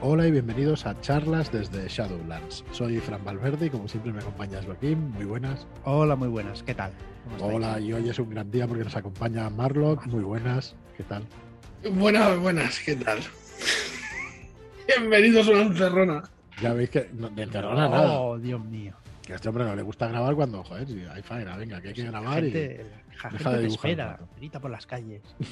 Hola y bienvenidos a charlas desde Shadowlands. Soy Fran Valverde y como siempre me acompaña Joaquín. Muy buenas. Hola, muy buenas. ¿Qué tal? Hola, y hoy es un gran día porque nos acompaña Marlock. Muy buenas. ¿Qué tal? Buenas, buenas. ¿Qué tal? Bienvenidos a una encerrona. Ya veis que no, de encerrona nada. Oh, Dios mío. Que a este hombre no le gusta grabar cuando, joder, si hay faena, venga, que hay que grabar y... Gente, la deja gente de te dibujar espera, grita por las calles.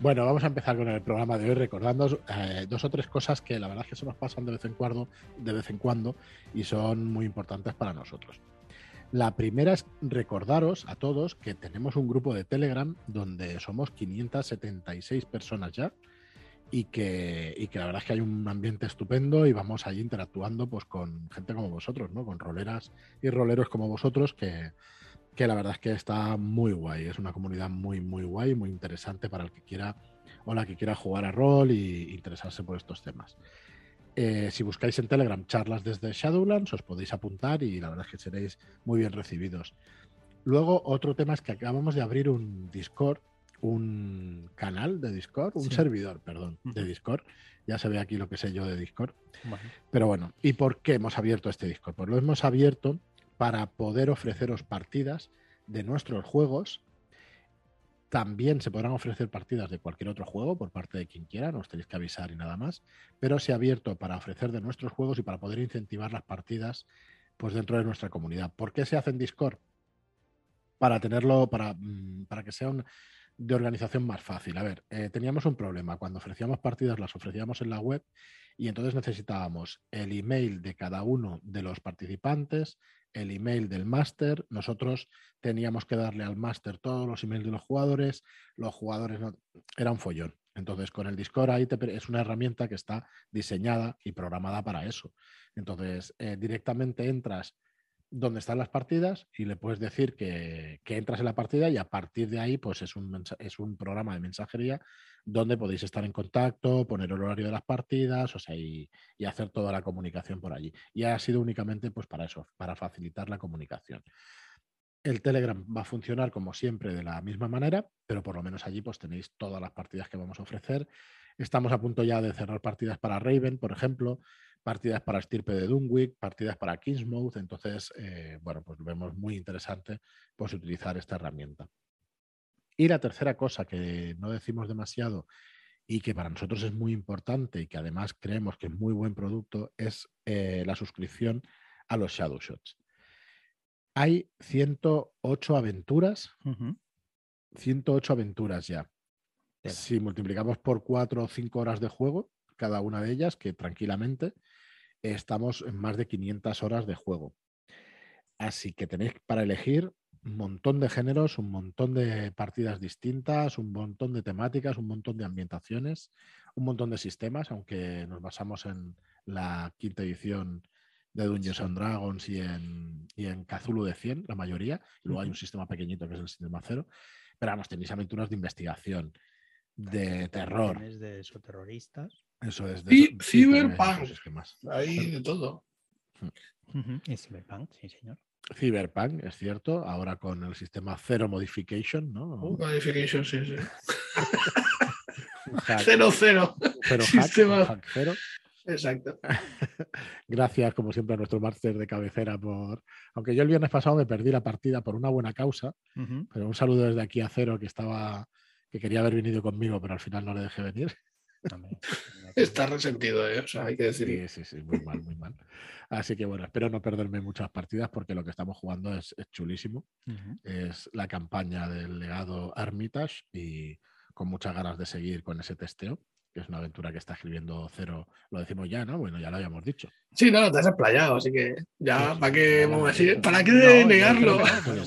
Bueno, vamos a empezar con el programa de hoy recordando eh, dos o tres cosas que la verdad es que se nos pasan de vez en cuando, de vez en cuando y son muy importantes para nosotros. La primera es recordaros a todos que tenemos un grupo de Telegram donde somos 576 personas ya y que, y que la verdad es que hay un ambiente estupendo y vamos allí interactuando pues con gente como vosotros, ¿no? Con roleras y roleros como vosotros que, que la verdad es que está muy guay. Es una comunidad muy, muy guay, muy interesante para el que quiera o la que quiera jugar a rol y interesarse por estos temas. Eh, si buscáis en Telegram charlas desde Shadowlands, os podéis apuntar y la verdad es que seréis muy bien recibidos. Luego, otro tema es que acabamos de abrir un Discord, un canal de Discord, un Sí. servidor, perdón, de. Discord. Ya se ve aquí lo que sé yo de Discord. Bueno, Pero bueno, ¿y por qué hemos abierto este Discord? Pues lo hemos abierto para poder ofreceros partidas de nuestros juegos. También se podrán ofrecer partidas de cualquier otro juego por parte de quien quiera, no os tenéis que avisar y nada más. Pero se ha abierto para ofrecer de nuestros juegos y para poder incentivar las partidas pues dentro de nuestra comunidad. ¿Por qué se hace en Discord? Para tenerlo, para, mm, para que sea de organización más fácil. A ver, eh, teníamos un problema. Cuando ofrecíamos partidas, las ofrecíamos en la web y entonces necesitábamos el email de cada uno de los participantes, el email del máster. Nosotros teníamos que darle al máster todos los emails de los jugadores. Los jugadores no. Era un follón. Entonces, con el Discord ahí es una herramienta que está diseñada y programada para eso. Entonces, eh, directamente entras donde están las partidas y le puedes decir que, que entras en la partida y a partir de ahí pues es un, es un programa de mensajería donde podéis estar en contacto, poner el horario de las partidas, o sea, y, y hacer toda la comunicación por allí. Y ha sido únicamente pues para eso, para facilitar la comunicación. El Telegram va a funcionar como siempre de la misma manera, pero por lo menos allí pues tenéis todas las partidas que vamos a ofrecer. Estamos a punto ya de cerrar partidas para Raven, por ejemplo, partidas para Estirpe de Dunwich, partidas para Kingsmouth. Entonces, eh, bueno, pues vemos muy interesante pues, utilizar esta herramienta. Y la tercera cosa que no decimos demasiado y que para nosotros es muy importante y que además creemos que es muy buen producto es eh, la suscripción a los Shadow Shots. Hay 108 aventuras, ujú. 108 aventuras ya. Si multiplicamos por 4 o 5 horas de juego, cada una de ellas, que tranquilamente estamos en más de 500 horas de juego. Así que tenéis para elegir un montón de géneros, un montón de partidas distintas, un montón de temáticas, un montón de ambientaciones, un montón de sistemas, aunque nos basamos en la quinta edición de Dungeons and Dragons y en, y en Cthulhu de 100, la mayoría. Y luego hay un sistema pequeñito que es el sistema cero. Pero vamos, tenéis aventuras de investigación, de terror. De terroristas. Eso es. Y eso- Cyberpunk. Hay de todo. Y Cyberpunk, sí, señor. Cyberpunk, es cierto, ahora con el sistema Zero Modification, ¿no? Modification, sí, sí. Hack- Cero, cero. cero hack, sistema. hack cero. Exacto. Gracias, como siempre, a nuestro máster de cabecera por. Aunque yo el viernes pasado me perdí la partida por una buena causa, pero un saludo desde aquí a Cero que estaba. que quería haber venido conmigo, pero al final no le dejé venir. Está resentido, ¿eh? O sea, hay que decirlo. Sí, sí, sí, muy mal, muy mal. Así que bueno, espero no perderme muchas partidas porque lo que estamos jugando es, es chulísimo. Es la campaña del legado Armitage y con muchas ganas de seguir con ese testeo, que es una aventura que está escribiendo Cero, lo decimos ya, ¿no? Bueno, ya lo habíamos dicho. Sí, no, te has explayado, así que ya, Sí, ¿para qué, ya vamos a decir? ¿Para qué No, negarlo? Pero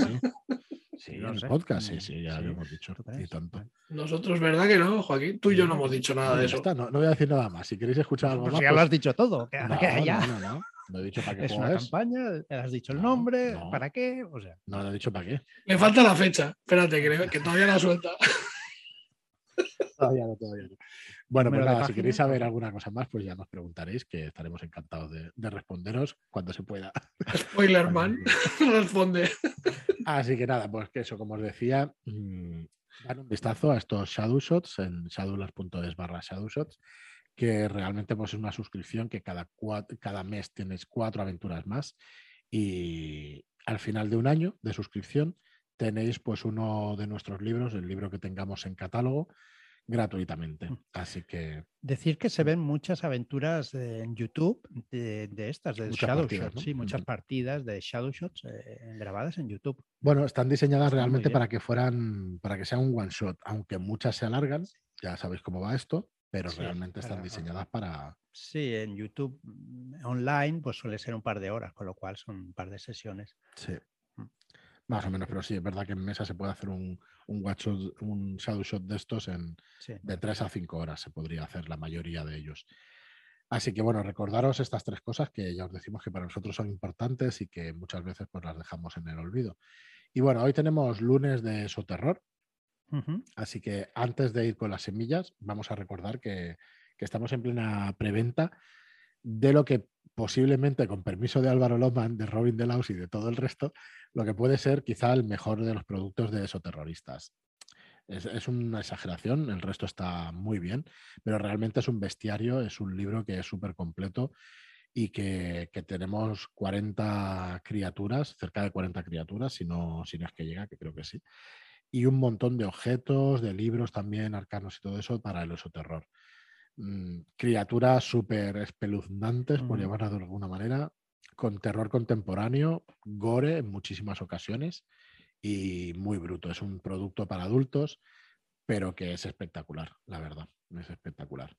sí, No en el sé. podcast, sí, Mm, sí, ya sí, lo hemos dicho. ¿tú Y tanto. Nosotros, ¿verdad que no, Joaquín? Tú y yo no hemos dicho nada de eso. está, no, no voy a decir nada más. Si queréis escuchar algo Pues más. ya lo pues- has dicho todo. que- no, que ya. no, no, he dicho para qué Es una juegas. campaña, has dicho el No, nombre, no. ¿para qué? O sea, No, no he dicho para qué. Me falta la fecha. Espérate, que, que todavía la suelta. Todavía no, todavía no. Bueno, pues nada, si queréis saber alguna cosa más, pues ya nos preguntaréis, que estaremos encantados de, de responderos cuando se pueda. Spoiler man. Responde. Así que nada, pues que eso, como os decía, mm, dar un vistazo a estos Shadow Shots en shadowlands.es barra Shadow Shots que realmente pues, es una suscripción que cada, cada mes tienes cuatro aventuras más y al final de un año de suscripción tenéis pues uno de nuestros libros, el libro que tengamos en catálogo, gratuitamente. Mm. Así que Decir que se ven muchas aventuras en YouTube de, de estas, de Muchas Shadow partidas, Shots, ¿no? sí, muchas partidas de Shadow Shots eh, grabadas en YouTube. Bueno, están diseñadas realmente para que fueran, para que sean un one shot, aunque muchas se alargan, ya sabéis cómo va esto, pero Sí, realmente están para- diseñadas para. Sí, en YouTube mm, online pues suele ser un par de horas, con lo cual son un par de sesiones. Sí. Más o menos, pero sí, es verdad que en mesa se puede hacer un, un, shot- un shadow shot de estos en Sí. de 3 a 5 horas, se podría hacer la mayoría de ellos. Así que bueno, recordaros estas tres cosas que ya os decimos que para nosotros son importantes y que muchas veces pues las dejamos en el olvido. Y bueno, hoy tenemos lunes de Soterror, Ujú. Así que antes de ir con las semillas, vamos a recordar que, que estamos en plena preventa de lo que posiblemente, con permiso de Álvaro Loman, de Robin Delaus y de todo el resto, lo que puede ser quizá el mejor de los productos de esoterroristas. Es, es una exageración, el resto está muy bien, pero realmente es un bestiario, es un libro que es súper completo y que, tenemos 40 criaturas, cerca de 40 criaturas, si no, si no es que llega, que creo que sí y un montón de objetos, de libros también, arcanos y todo eso para el esoterror. Mm, criaturas súper espeluznantes, por Ujú. llamarlas de alguna manera, con terror contemporáneo, gore en muchísimas ocasiones y muy bruto. Es un producto para adultos, pero que es espectacular, la verdad, es espectacular.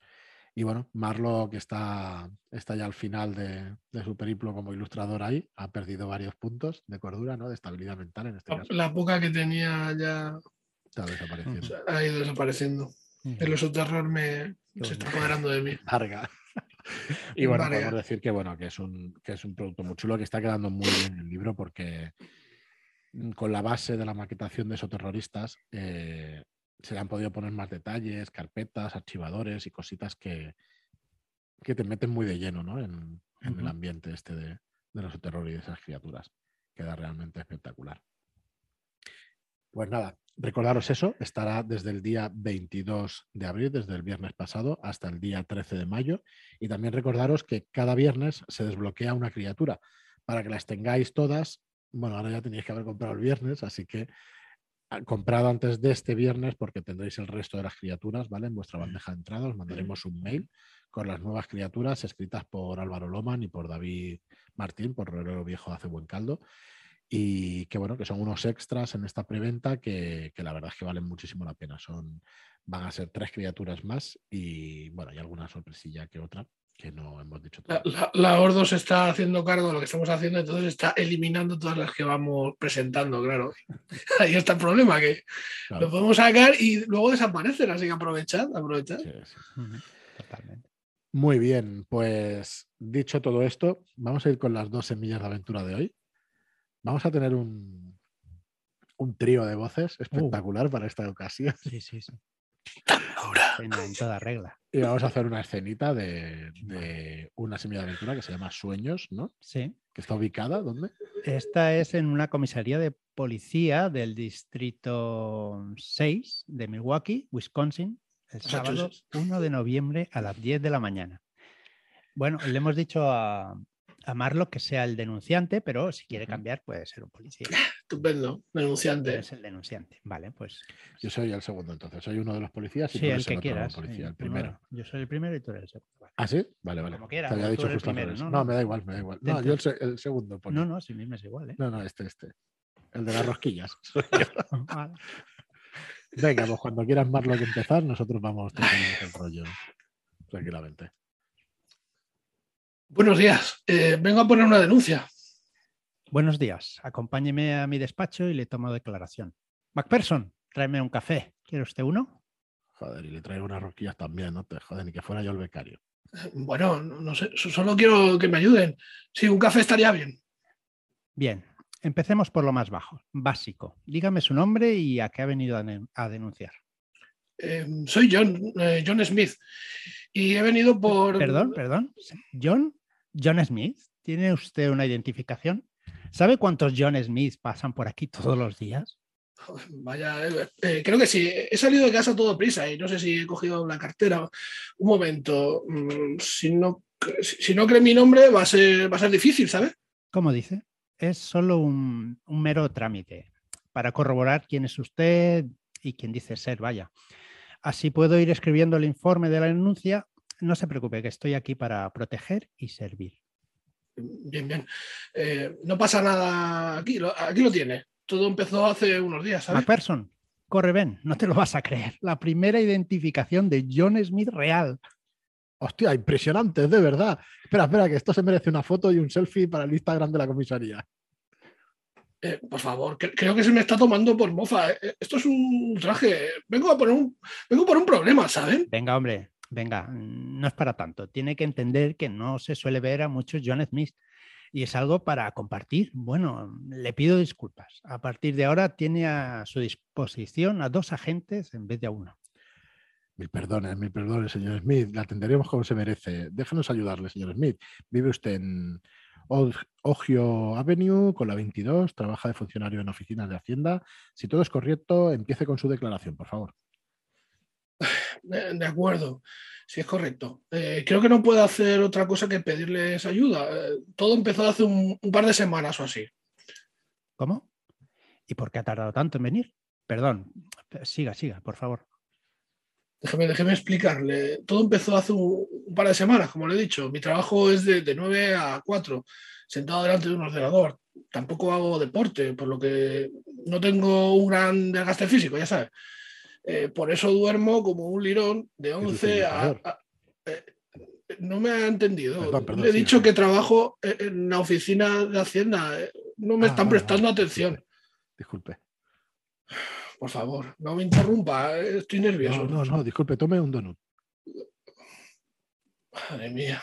Y bueno, Marlo, que está, está ya al final de, de su periplo como ilustrador ahí, ha perdido varios puntos de cordura, ¿no? De estabilidad mental en este caso. La poca que tenía ya Está desapareciendo. Ha ido desapareciendo. El oso terror me se está apoderando de mí. Larga. Y bueno, podemos decir que bueno, que es un, que es un producto muy chulo, que está quedando muy bien el libro porque mm, con la base de la maquetación de esos terroristas eh, se le han podido poner más detalles, carpetas, archivadores y cositas que, que te meten muy de lleno ¿no? en, en el ambiente este de, de los terror y de esas criaturas. Queda realmente espectacular. Pues nada, recordaros eso, estará desde el día 22 de abril, desde el viernes pasado, hasta el día 13 de mayo. Y también recordaros que cada viernes se desbloquea una criatura. Para que las tengáis todas, bueno, ahora ya tenéis que haber comprado el viernes, así que ah, comprado antes de este viernes porque tendréis el resto de las criaturas, ¿vale? En vuestra bandeja de entrada os mandaremos un mail con las nuevas criaturas escritas por Álvaro Loman y por David Martín, por Rolero Viejo hace buen caldo. Y que bueno, que son unos extras en esta preventa que, que la verdad es que valen muchísimo la pena. Son, van a ser tres criaturas más y bueno, hay alguna sorpresilla que otra que no hemos dicho La, todavía. la, la Ordo se está haciendo cargo de lo que estamos haciendo, entonces está eliminando todas las que vamos presentando, claro. Ahí está el problema, que Claro, lo podemos sacar y luego desaparecen, así que aprovechad, aprovechad. sí, sí. Ujú. Totalmente. Muy bien, pues dicho todo esto, vamos a ir con las dos semillas de aventura de hoy. Vamos a tener un, un trío de voces espectacular para esta ocasión Sí, sí, sí. En, en toda regla. y vamos a hacer una escenita de, de una semilla de aventura que se llama Sueños, ¿no? Sí. Que está ubicada, ¿dónde? Esta es en una comisaría de policía del distrito 6 de Milwaukee, Wisconsin, el sábado Massachusetts. 1 de noviembre a las 10 de la mañana. Bueno, le hemos dicho a, a Marlo que sea el denunciante, pero si quiere cambiar puede ser un policía. Estupendo, denunciante. Es el denunciante. Vale, pues Yo soy el segundo, entonces. Soy uno de los policías y sí, tú el eres que otro quieras. policía, sí, el uno- primero. yo soy el primero y tú eres el segundo. Vale. ¿Ah, sí? Vale, vale. Como quieras, Te había dicho el justo primero, no, No, no. me da igual, me da igual. No, yo el, el segundo. poli. No, no, si a mí me es igual. ¿eh? no, no, este, este. El de las rosquillas. Vale. Venga, pues cuando quieras más lo que empezar, nosotros vamos terminando el rollo tranquilamente. Buenos días, eh, vengo a poner una denuncia. Buenos días. Acompáñeme a mi despacho y le tomo declaración. Macpherson, tráeme un café. ¿Quiere usted uno? Joder, y le traigo unas rosquillas también, no te joder, ni que fuera yo el becario. Bueno, no no sé, so- solo quiero que me ayuden. Sí, un café estaría bien. Bien, empecemos por lo más bajo, básico. Dígame su nombre y a qué ha venido a, den- a denunciar. Eh, soy John, eh, John Smith, y he venido por... Perdón, perdón. John, John Smith. ¿Tiene usted una identificación? ¿Sabe cuántos John Smith pasan por aquí todos los días? Vaya, eh, creo que sí. He salido de casa todo prisa y no sé si he cogido la cartera. Un momento. Mm, si no, si no cree mi nombre, va a ser, va a ser difícil, ¿sabes? ¿Cómo dice? Es solo un, un mero trámite para corroborar quién es usted y quién dice ser, vaya. Así puedo ir escribiendo el informe de la denuncia. No se preocupe, que estoy aquí para proteger y servir. Bien, bien. Eh, no pasa nada aquí, lo, aquí lo tiene. Todo empezó hace unos días, ¿sabes? MacPherson, corre, ven, no te lo vas a creer. La primera identificación de John Smith real. Hostia, impresionante, de verdad. Espera, espera, que esto se merece una foto y un selfie para el Instagram de la comisaría. Eh, por favor, que- creo que se me está tomando por mofa. Eh, Esto es un traje. Vengo a por un, vengo por un problema, ¿saben? Venga, hombre, venga, no es para tanto. Tiene que entender que no se suele ver a muchos John Smith y es algo para compartir. Bueno, le pido disculpas. A partir de ahora tiene a su disposición a dos agentes en vez de a uno. Mil perdones, mil perdones, señor Smith. Le atenderemos como se merece. Déjenos ayudarle, señor Smith. Vive usted en Ogio Avenue con la 22, trabaja de funcionario en oficinas de Hacienda. Si todo es correcto, empiece con su declaración, por favor. De, de acuerdo, si es correcto. Eh, creo que no puedo hacer otra cosa que pedirles ayuda. Eh, todo empezó hace un, un par de semanas o así. ¿Cómo? ¿Y por qué ha tardado tanto en venir? Perdón, siga, siga, por favor. Déjeme, déjeme explicarle. Todo empezó hace un, un par de semanas, como le he dicho. Mi trabajo es de, de 9 a 4, sentado delante de un ordenador. Tampoco hago deporte, por lo que no tengo un gran desgaste físico, ya sabes. Eh, por eso duermo como un lirón de sucede, 11 a... eh, no me ha entendido. Perdón, perdón, Le he dicho sí. que trabajo en- la oficina de Hacienda. Eh, No me Ah, están vale, prestando vale. atención. Disculpe. Por favor, no me interrumpa. eh, Estoy nervioso. No, no, no, disculpe, tome un donut. Madre mía.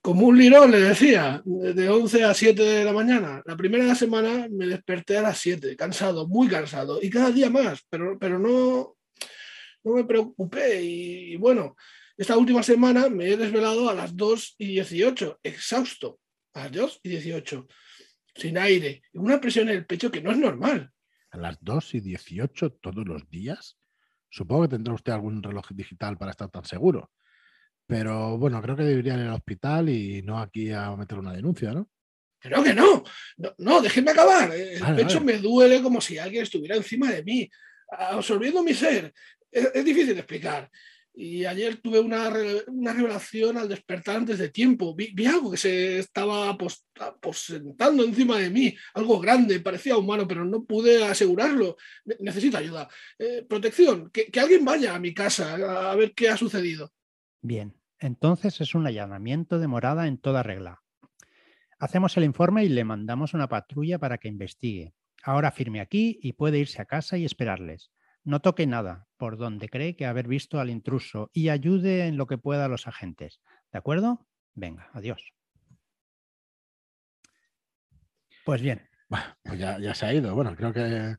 Como un lirón, le decía, de de 11 a 7 de la mañana. La primera semana me desperté a las 7, cansado, muy cansado, y cada día más, pero, pero no, no me preocupé. Y, y bueno, esta última semana me he desvelado a las 2 y 18, exhausto, a las 2 y 18, sin aire, y una presión en el pecho que no es normal. A las 2 y 18 todos los días. Supongo que tendrá usted algún reloj digital para estar tan seguro. Pero bueno, creo que debería ir al hospital y no aquí a meter una denuncia, ¿no? Pero que no, no, no, déjenme acabar. El Vale, pecho vale. me duele como si alguien estuviera encima de mí, absorbiendo mi ser. Es, es difícil de explicar. Y ayer tuve una, una revelación al despertar antes de tiempo. Vi, algo que se estaba apos- aposentando encima de mí, algo grande, parecía humano, pero no pude asegurarlo. Ne- necesito ayuda. Eh, protección, que, que alguien vaya a mi casa a ver qué ha sucedido. Bien, entonces es un allanamiento de morada en toda regla. Hacemos el informe y le mandamos una patrulla para que investigue. Ahora firme aquí y puede irse a casa y esperarles. No toque nada por donde cree que haber visto al intruso y ayude en lo que pueda a los agentes. ¿De acuerdo? Venga, adiós. Pues bien, Bueno, pues ya, ya se ha ido. Bueno, creo que,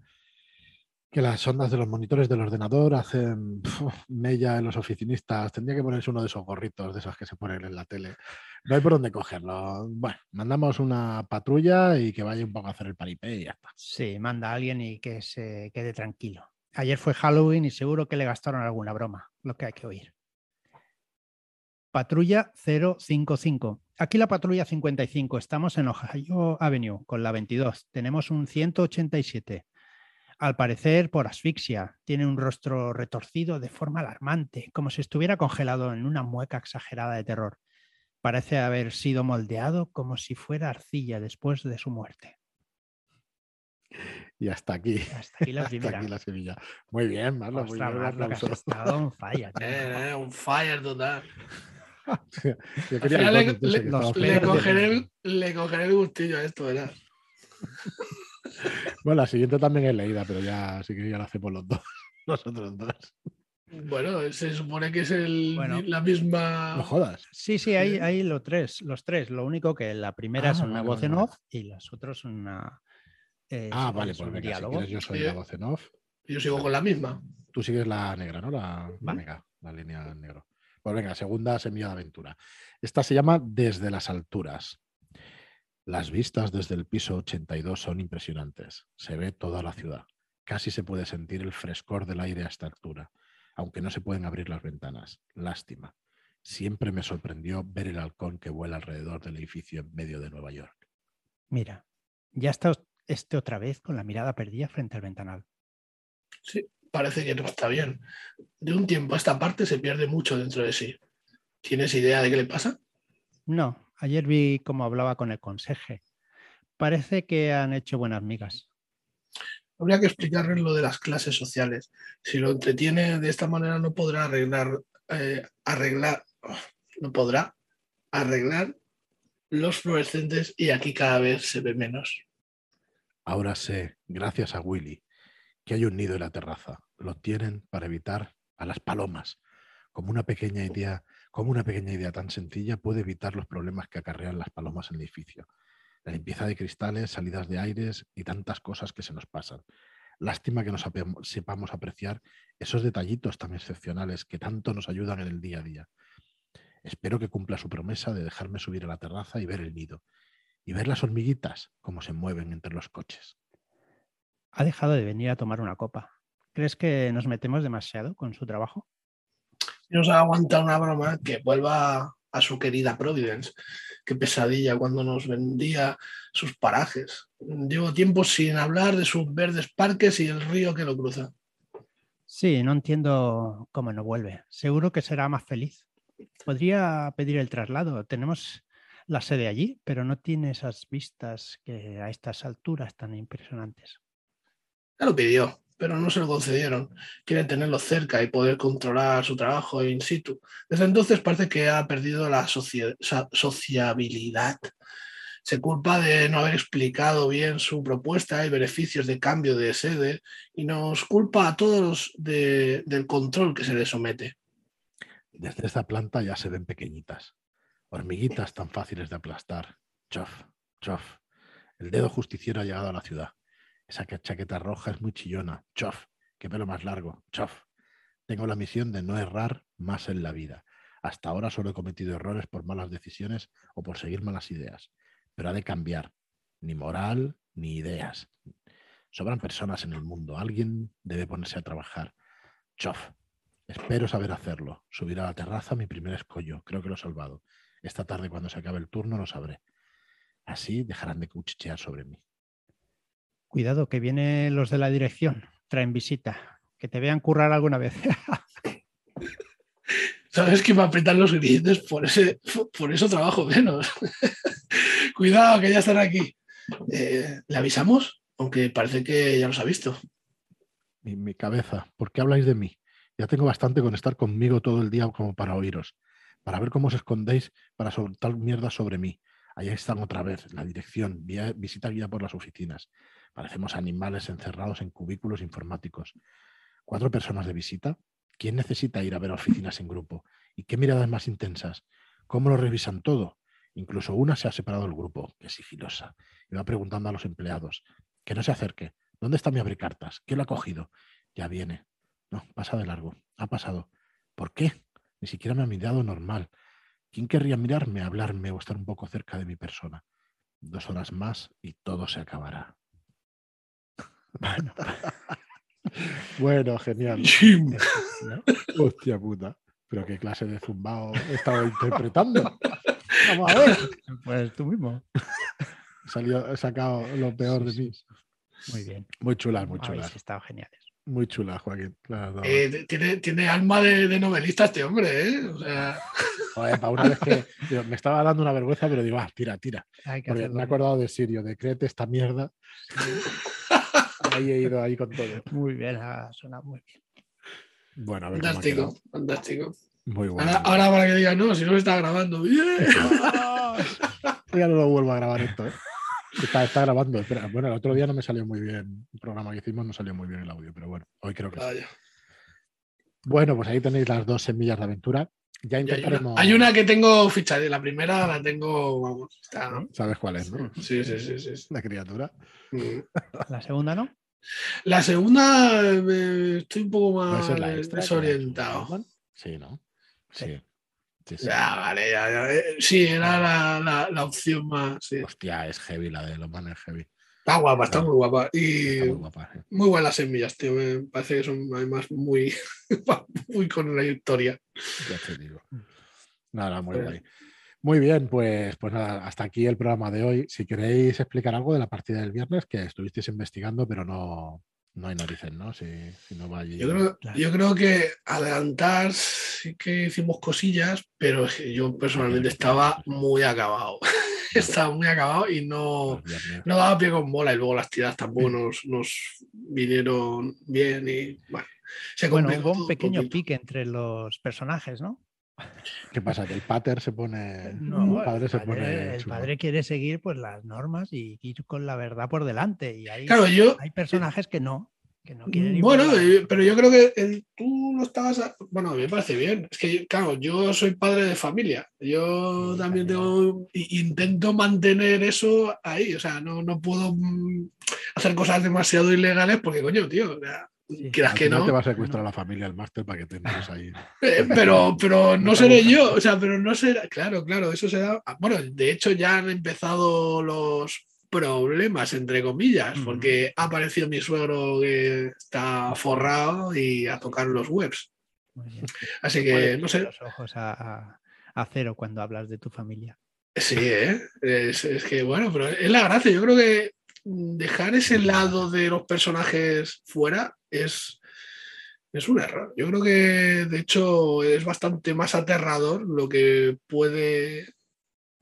que las ondas de los monitores del ordenador hacen mella en los oficinistas. Tendría que ponerse uno de esos gorritos, de esos que se ponen en la tele. No hay por dónde cogerlo. Bueno, mandamos una patrulla y que vaya un poco a hacer el paripé y ya está. sí, manda a alguien y que se quede tranquilo. Ayer fue Halloween y seguro que le gastaron alguna broma, lo que hay que oír. Patrulla 055. Aquí la patrulla 55. Estamos en Ohio Avenue con la 22. Tenemos un 187. Al parecer por asfixia. Tiene un rostro retorcido de forma alarmante, como si estuviera congelado en una mueca exagerada de terror. Parece haber sido moldeado como si fuera arcilla después de su muerte. Y hasta aquí. Hasta aquí la Hasta primera. aquí la semilla. Muy bien, Marlon. muy bien, un Marlo, que has estado on fire, tío. Eh, eh, un fire total. Yo quería le- le- cogeré, el, le cogeré el gustillo a esto, ¿verdad? Bueno, la siguiente también es leída, pero ya sí que ya la hacemos los dos. Nosotros dos. Bueno, se supone que es el, Bueno. la misma. No jodas. Sí, sí, hay, hay los tres, los tres. Lo único que la primera Ah, es una vale, voz vale, en off y las otras son una. Eh, Ah, vale, pues venga, si quieres yo soy la voz en off. Yo sigo con la misma. Tú sigues la negra, ¿no? La, la Vale. negra, la línea negro. Pues venga, segunda semilla de aventura. Esta se llama Desde las alturas. Las vistas desde el piso 82 son impresionantes. Se ve toda la ciudad. Casi se puede sentir el frescor del aire a esta altura, aunque no se pueden abrir las ventanas. Lástima. Siempre me sorprendió ver el halcón que vuela alrededor del edificio en medio de Nueva York. Mira, ya está este otra vez con la mirada perdida frente al ventanal. Sí, parece que no está bien. De un tiempo a esta parte se pierde mucho dentro de sí. ¿Tienes idea de qué le pasa? No, ayer vi cómo hablaba con el conseje. Parece que han hecho buenas migas. Habría que explicarle lo de las clases sociales. Si lo entretiene de esta manera no podrá arreglar, eh, arreglar, no podrá arreglar los fluorescentes y aquí cada vez se ve menos. Ahora sé, gracias a Willy, que hay un nido en la terraza. Lo tienen para evitar a las palomas. Como una pequeña idea, como una pequeña idea tan sencilla puede evitar los problemas que acarrean las palomas en el edificio la limpieza de cristales, salidas de aires y tantas cosas que se nos pasan. Lástima que no sepamos apreciar esos detallitos tan excepcionales que tanto nos ayudan en el día a día. Espero que cumpla su promesa de dejarme subir a la terraza y ver el nido, y ver las hormiguitas cómo se mueven entre los coches. Ha dejado de venir a tomar una copa. ¿Crees que nos metemos demasiado con su trabajo? Nos ha aguantado una broma que vuelva a su querida Providence qué pesadilla cuando nos vendía sus parajes. Llevo tiempo sin hablar de sus verdes parques y el río que lo cruza. Sí, no entiendo cómo no vuelve. Seguro que será más feliz. Podría pedir el traslado. Tenemos la sede allí, pero no tiene esas vistas que a estas alturas tan impresionantes. Ya lo pidió, pero no se lo concedieron. Quiere tenerlo cerca y poder controlar su trabajo in situ. Desde entonces parece que ha perdido la sociabilidad. Se culpa de no haber explicado bien su propuesta y beneficios de cambio de sede y nos culpa a todos del control que se le somete. Desde esta planta ya se ven pequeñitas, hormiguitas tan fáciles de aplastar. Chof, chof. El dedo justiciero ha llegado a la ciudad. Esa chaqueta roja es muy chillona. Chof, qué pelo más largo. Chof. Tengo la misión de no errar más en la vida. Hasta ahora solo he cometido errores por malas decisiones o por seguir malas ideas. Pero ha de cambiar. Ni moral, ni ideas. Sobran personas en el mundo. Alguien debe ponerse a trabajar. Chof. Espero saber hacerlo. Subir a la terraza mi primer escollo. Creo que lo he salvado. Esta tarde, cuando se acabe el turno, lo sabré. Así dejarán de cuchichear sobre mí. Cuidado, que vienen los de la dirección, traen visita. Que te vean currar alguna vez. Sabes que me apretan los ingredientes por, ese, por eso trabajo menos. Cuidado, que ya están aquí. Eh, ¿Le avisamos? Aunque parece que ya los ha visto. Mi, mi, cabeza, ¿por qué habláis de mí? Ya tengo bastante con estar conmigo todo el día como para oíros, para ver cómo os escondéis para soltar mierda sobre mí. Allá están otra vez, la dirección, visita guía por las oficinas. Parecemos animales encerrados en cubículos informáticos. ¿Cuatro personas de visita? ¿Quién necesita ir a ver oficinas en grupo? ¿Y qué miradas más intensas? ¿Cómo lo revisan todo? Incluso una se ha separado del grupo, que es sigilosa, y va preguntando a los empleados. Que no se acerque. ¿Dónde está mi abrecartas? ¿Quién lo ha cogido? Ya viene. No, pasa de largo. Ha pasado. ¿Por qué? Ni siquiera me ha mirado normal. ¿Quién querría mirarme, hablarme o estar un poco cerca de mi persona? Dos horas más y todo se acabará. Bueno, bueno genial. Hostia puta. Pero qué clase de zumbao he estado interpretando. Vamos a ver. Pues tú mismo. Salió, he sacado lo peor de mí. Muy bien. Muy chulas, muy chulas. Habéis estado geniales. Muy chula, Joaquín. Eh, tiene, tiene, alma de, de, novelista este hombre, ¿eh? O sea... Joder, para una vez que me estaba dando una vergüenza, pero digo, ah, tira, tira. Porque me he acordado de Sirio, de créete esta mierda. ahí he ido ahí con todo. Muy bien, suena muy bien. Bueno, a ver fantástico, fantástico. Muy bueno. Ahora, ahora, para que digan, no, si no se está grabando. ¡Bien! ya no lo vuelvo a grabar esto, ¿eh? Está, está, grabando. Bueno, el otro día no me salió muy bien. El programa que hicimos no salió muy bien el audio, pero bueno, hoy creo que sí. Bueno, pues ahí tenéis las dos semillas de aventura. Ya intentaremos... Hay una que tengo fichada, la primera la tengo, vamos, está... ¿Sabes cuál es, no? Sí, sí, sí. sí. La criatura. Mm. La segunda, ¿no? La segunda eh, estoy un poco más desorientado. Sí, ¿no? Sí. Sí, sí. Ya, vale, ya, ya. Sí, era la, la, la opción más. Sí. Hostia, es heavy la de los manes heavy. Está guapa, está muy guapa. Y muy guapa. ¿eh? muy buenas semillas, tío. Me parece que son además muy, muy con una historia. Ya te digo. Nada, muy guay. Muy bien, pues, pues nada, hasta aquí el programa de hoy. Si queréis explicar algo de la partida del viernes, que estuvisteis investigando, pero no, no hay narices, ¿no? Si, si no va allí. Yo creo, yo creo que adelantar sí que hicimos cosillas, pero es que yo personalmente estaba muy acabado. estaba muy acabado y no, no daba pie con bola. Y luego las tiradas tampoco nos, nos vinieron bien y bueno. Se Bueno, complicó hubo un pequeño poquito. pique entre los personajes, ¿no? ¿Qué pasa? Que el pater se pone. No, el padre el se padre, pone. el padre quiere seguir pues las normas y ir con la verdad por delante. Y hay, Claro, yo, hay personajes que no, que no quieren ir Bueno, por la- eh, pero yo creo que el- tú lo estabas. a- Bueno, a mí me parece bien. Es que, claro, yo soy padre de familia. Yo Sí, también tengo. i- Intento mantener eso ahí. O sea, no, no puedo mm, hacer cosas demasiado ilegales porque, coño, tío. o sea, Sí. que no. te va a secuestrar la familia el máster para que te metas ahí. eh, Pero, pero no seré yo. O sea, pero no será. Claro, claro, eso será. ah, Bueno, de hecho, ya han empezado los problemas, entre comillas, porque ha aparecido mi suegro que está forrado y a tocar los webs. Así que, no sé, los ojos a, a- a cero cuando hablas de tu familia. sí, ¿eh? es, es que bueno, pero es la gracia. Yo creo que dejar ese lado de los personajes fuera es, es un error. Yo creo que, de hecho, es bastante más aterrador lo que puede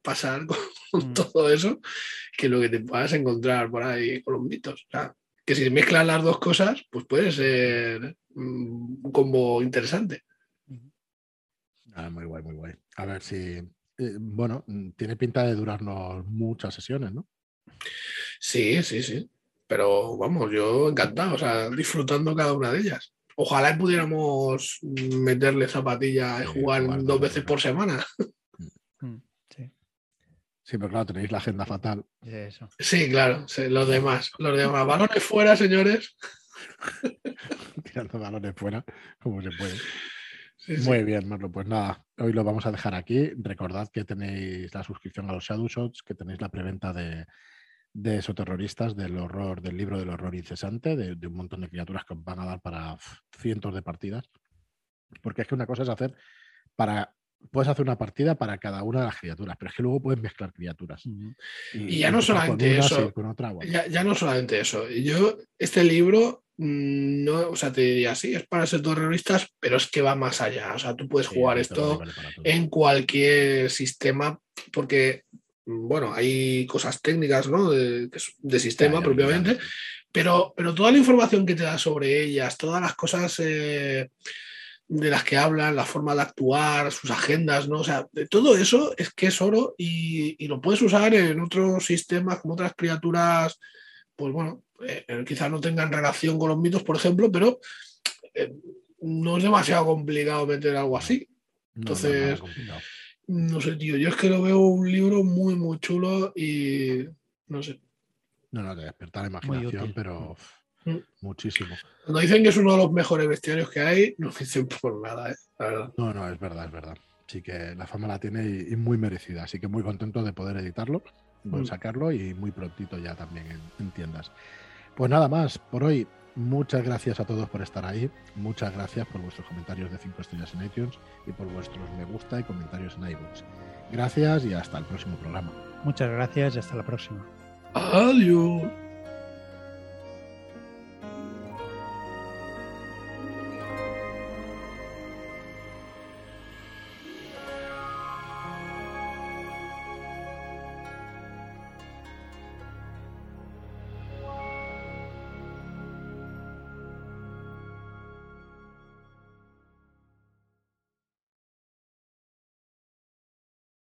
pasar con, Mm. todo eso que lo que te puedas encontrar por ahí con los mitos. O sea, que si mezclas las dos cosas, pues puede ser mm, un combo interesante. Ah, muy guay, muy guay. A ver si. eh, bueno, mm, tiene pinta de durarnos muchas sesiones, ¿no? Sí, sí, sí. Pero vamos, yo encantado, o sea, disfrutando cada una de ellas. Ojalá pudiéramos meterle zapatilla y jugar jugar dos veces por semana. Mm, Sí, Sí, pero claro, tenéis la agenda fatal. eso. Sí, claro, sí, los demás, los demás. Balones fuera, señores. Tirando balones fuera, como se puede. Sí, sí. Muy bien, Marlo. Pues nada, hoy lo vamos a dejar aquí. Recordad que tenéis la suscripción a los Shadow Shots, que tenéis la preventa de, de Soterroristas, del horror, del libro del horror incesante, de, de un montón de criaturas que os van a dar para cientos de partidas. Porque es que una cosa es hacer para. Puedes hacer una partida para cada una de las criaturas, pero es que luego puedes mezclar criaturas. Y ya no solamente eso. otra, bueno. Ya, ya no solamente eso. Yo, este libro, mm, no, o sea, te diría, sí, es para ser terroristas, pero es que va más allá. O sea, tú puedes Sí, jugar esto vale- en cualquier sistema, porque, bueno, hay cosas técnicas, ¿no? De, sistema propiamente, pero, pero toda la información que te da sobre ellas, todas las cosas eh, de las que hablan, la forma de actuar, sus agendas, ¿no? O sea, todo eso es que es oro y, y lo puedes usar en otros sistemas, como otras criaturas, pues bueno, eh, quizás no tengan relación con los mitos, por ejemplo, pero eh, no es demasiado complicado meter algo así. No, no, entonces-. No sé, tío, yo es que lo veo un libro muy, muy chulo y no sé. No, no, te desperta la imaginación, pero uf, Mm. muchísimo. Cuando dicen que es uno de los mejores bestiarios que hay, no dicen por nada, ¿eh? la verdad. No, no, es verdad, es verdad. Sí que la fama la tiene y, y muy merecida. Así que muy contento de poder editarlo, poder Mm. sacarlo y muy prontito ya también en, en tiendas. Pues nada más por hoy. Muchas gracias a todos por estar ahí. Muchas gracias por vuestros comentarios de 5 estrellas en iTunes y por vuestros me gusta y comentarios en iBooks. Gracias y hasta el próximo programa. Muchas gracias y hasta la próxima. Adiós.